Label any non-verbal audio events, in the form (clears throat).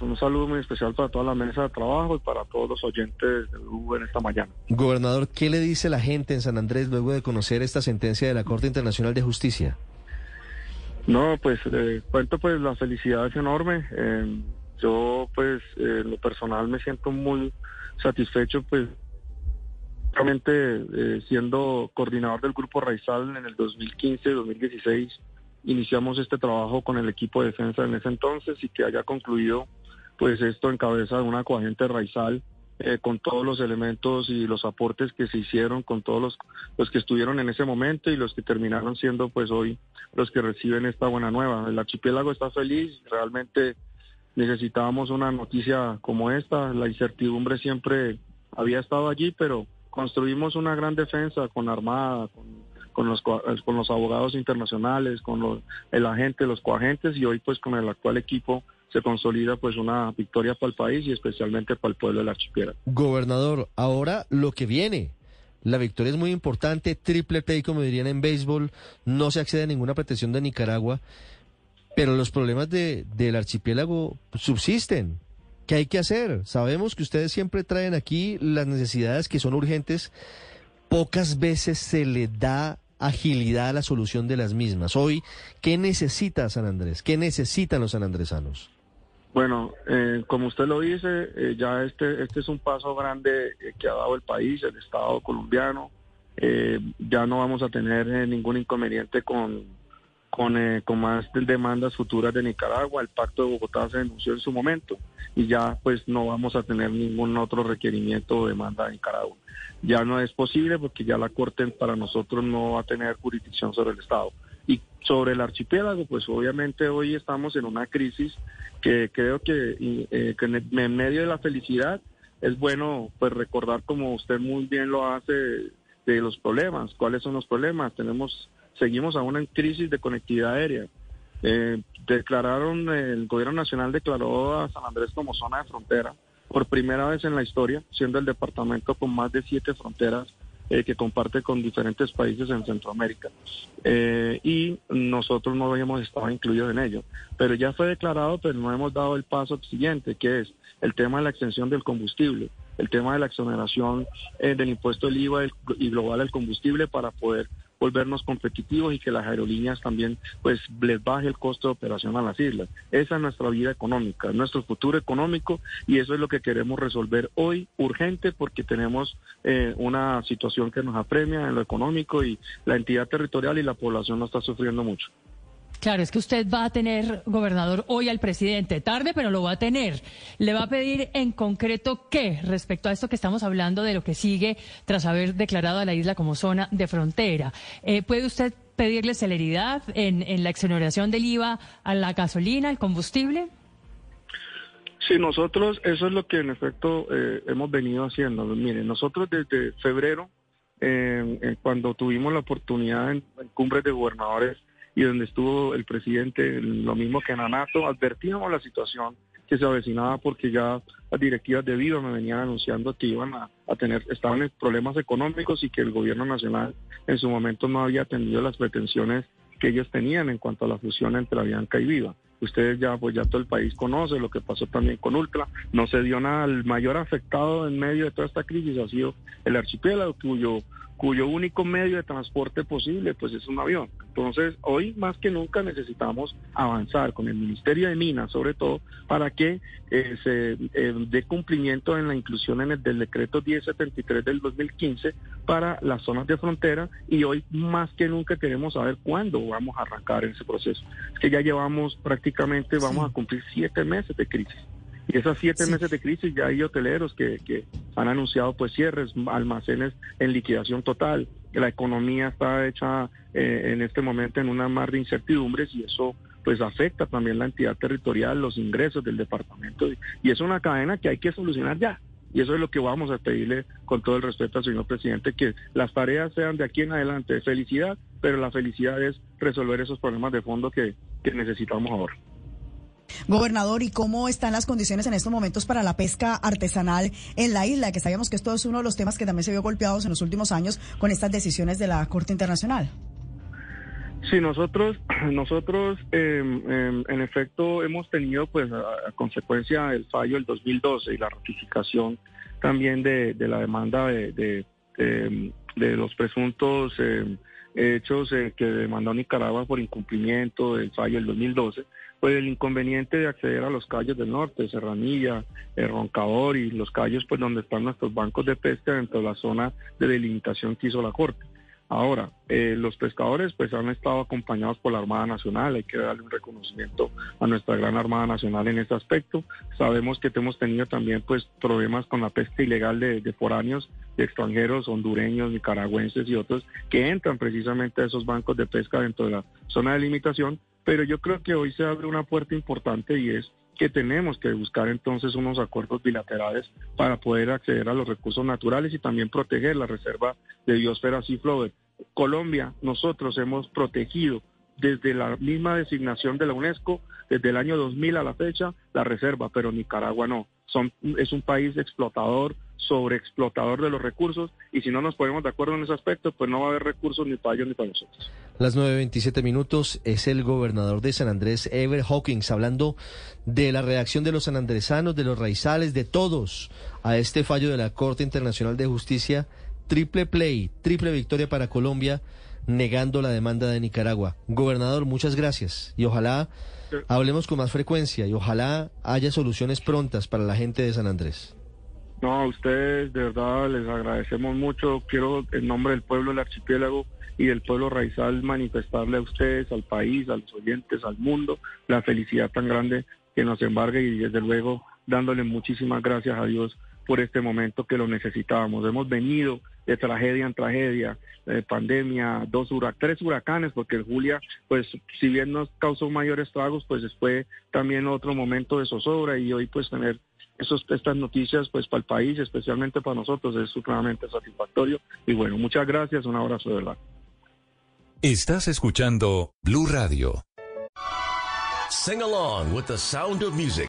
Un saludo muy especial para toda la mesa de trabajo y para todos los oyentes de Blue en esta mañana. Gobernador, ¿qué le dice la gente en San Andrés luego de conocer esta sentencia de la Corte Internacional de Justicia? No, pues eh, cuento pues la felicidad es enorme. Eh, yo pues en lo personal me siento muy satisfecho pues realmente eh, siendo coordinador del grupo Raizal en el 2015-2016 iniciamos este trabajo con el equipo de defensa en ese entonces y que haya concluido pues esto en cabeza de una coagente Raizal eh, con todos los elementos y los aportes que se hicieron con todos los, los que estuvieron en ese momento y los que terminaron siendo pues hoy los que reciben esta buena nueva. El archipiélago está feliz, realmente necesitábamos una noticia como esta, la incertidumbre siempre había estado allí, pero construimos una gran defensa con Armada, con con los, con los abogados internacionales, con los, el agente, los coagentes y hoy pues con el actual equipo se consolida pues una victoria para el país y especialmente para el pueblo del archipiélago. Gobernador, ahora lo que viene. La victoria es muy importante, triple play como dirían en béisbol, no se accede a ninguna pretensión de Nicaragua, pero los problemas de, del archipiélago subsisten. ¿Qué hay que hacer? Sabemos que ustedes siempre traen aquí las necesidades que son urgentes. Pocas veces se le da agilidad a la solución de las mismas. Hoy, ¿qué necesita San Andrés? ¿Qué necesitan los sanandresanos? Bueno, eh, como usted lo dice, eh, ya este, este es un paso grande eh, que ha dado el país, el Estado colombiano. ya no vamos a tener ningún inconveniente con, con, con más demandas futuras de Nicaragua. El Pacto de Bogotá se denunció en su momento y ya pues no vamos a tener ningún otro requerimiento o demanda de Nicaragua ya no es posible porque ya la Corte para nosotros no va a tener jurisdicción sobre el Estado. Y sobre el archipiélago, pues obviamente hoy estamos en una crisis que creo que, eh, en, medio de la felicidad es bueno pues recordar como usted muy bien lo hace de los problemas. ¿Cuáles son los problemas? Tenemos, seguimos aún en crisis de conectividad aérea. Eh, declararon, el gobierno nacional declaró a San Andrés como zona de frontera por primera vez en la historia, siendo el departamento con más de siete fronteras eh, que comparte con diferentes países en Centroamérica. Eh, y nosotros no habíamos estado incluidos en ello. Pero ya fue declarado, pero no hemos dado el paso siguiente, que es el tema de la extensión del combustible, el tema de la exoneración del impuesto del IVA y global del combustible para poder volvernos competitivos y que las aerolíneas también pues les baje el costo de operación a las islas. Esa es nuestra vida económica, nuestro futuro económico y eso es lo que queremos resolver hoy urgente porque tenemos eh, una situación que nos apremia en lo económico y la entidad territorial y la población no está sufriendo mucho. Claro, es que usted va a tener, gobernador, hoy al presidente, tarde, pero lo va a tener. Le va a pedir en concreto qué respecto a esto que estamos hablando de lo que sigue tras haber declarado a la isla como zona de frontera. Eh, ¿Puede usted pedirle celeridad en, la exoneración del IVA a la gasolina, al combustible? Sí, nosotros, eso es lo que en efecto eh, hemos venido haciendo. Miren, nosotros desde febrero, eh, cuando tuvimos la oportunidad en, en cumbres de gobernadores, y donde estuvo el presidente, lo mismo que en ANATO, advertíamos la situación que se avecinaba porque ya las directivas de Viva me venían anunciando que iban a, tener, estaban en problemas económicos y que el gobierno nacional en su momento no había atendido las pretensiones que ellos tenían en cuanto a la fusión entre Avianca y Viva. Ustedes ya, pues ya todo el país conoce lo que pasó también con Ultra. No se dio nada. El mayor afectado en medio de toda esta crisis ha sido el archipiélago, cuyo cuyo único medio de transporte posible pues es un avión. Entonces, hoy más que nunca necesitamos avanzar con el Ministerio de Minas, sobre todo, para que eh, se eh, dé cumplimiento en la inclusión en el del decreto 1073 del 2015 para las zonas de frontera y hoy más que nunca queremos saber cuándo vamos a arrancar ese proceso. Es que ya llevamos prácticamente, vamos a cumplir siete meses de crisis. Y esas siete meses de crisis ya hay hoteleros que, que han anunciado pues cierres, almacenes en liquidación total. La economía está hecha eh, en este momento en una mar de incertidumbres y eso pues afecta también la entidad territorial, los ingresos del departamento y es una cadena que hay que solucionar ya. Y eso es lo que vamos a pedirle con todo el respeto al señor presidente, que las tareas sean de aquí en adelante de felicidad, pero la felicidad es resolver esos problemas de fondo que, que necesitamos ahora. Gobernador, ¿y cómo están las condiciones en estos momentos para la pesca artesanal en la isla? Que sabíamos que esto es uno de los temas que también se vio golpeados en los últimos años con estas decisiones de la Corte Internacional. Sí, nosotros, (clears throat) nosotros em, em, en efecto hemos tenido, pues, a, consecuencia del fallo del 2012 y la ratificación también de, la demanda de, de, em, los presuntos hechos eh, que demandó Nicaragua por incumplimiento del fallo del 2012, pues el inconveniente de acceder a los callos del norte, Serranilla, el Roncador y los callos, pues donde están nuestros bancos de pesca dentro de la zona de delimitación que hizo la Corte. Ahora, eh, los pescadores pues han estado acompañados por la Armada Nacional, hay que darle un reconocimiento a nuestra gran Armada Nacional en ese aspecto. Sabemos que hemos tenido también pues problemas con la pesca ilegal de, de foráneos, de extranjeros, hondureños, nicaragüenses y otros que entran precisamente a esos bancos de pesca dentro de la zona de limitación, pero yo creo que hoy se abre una puerta importante y es que tenemos que buscar entonces unos acuerdos bilaterales para poder acceder a los recursos naturales y también proteger la reserva de biosfera Seaflower. Colombia, nosotros hemos protegido desde la misma designación de la UNESCO, desde el año 2000 a la fecha, la reserva, pero Nicaragua no. Son, es un país explotador, sobreexplotador de los recursos, y si no nos ponemos de acuerdo en ese aspecto, pues no va a haber recursos ni para ellos ni para nosotros. Las 9.27 minutos es el gobernador de San Andrés, Ever Hawkins, hablando de la reacción de los sanandresanos, de los raizales, de todos a este fallo de la Corte Internacional de Justicia triple play, triple victoria para Colombia, negando la demanda de Nicaragua. Gobernador, muchas gracias y ojalá hablemos con más frecuencia y ojalá haya soluciones prontas para la gente de San Andrés. No, a ustedes de verdad les agradecemos mucho. Quiero en nombre del pueblo del archipiélago y del pueblo raizal manifestarle a ustedes, al país, a los oyentes, al mundo, la felicidad tan grande que nos embargue y desde luego dándole muchísimas gracias a Dios por este momento que lo necesitábamos. Hemos venido de tragedia en tragedia, de pandemia, dos tres huracanes, porque el Julia, pues si bien nos causó mayores estragos, pues fue también otro momento de zozobra y hoy pues tener esos, estas noticias pues para el país, especialmente para nosotros, es supremamente satisfactorio. Y bueno, muchas gracias, un abrazo de verdad. Estás escuchando Blue Radio. Sing along with the sound of music.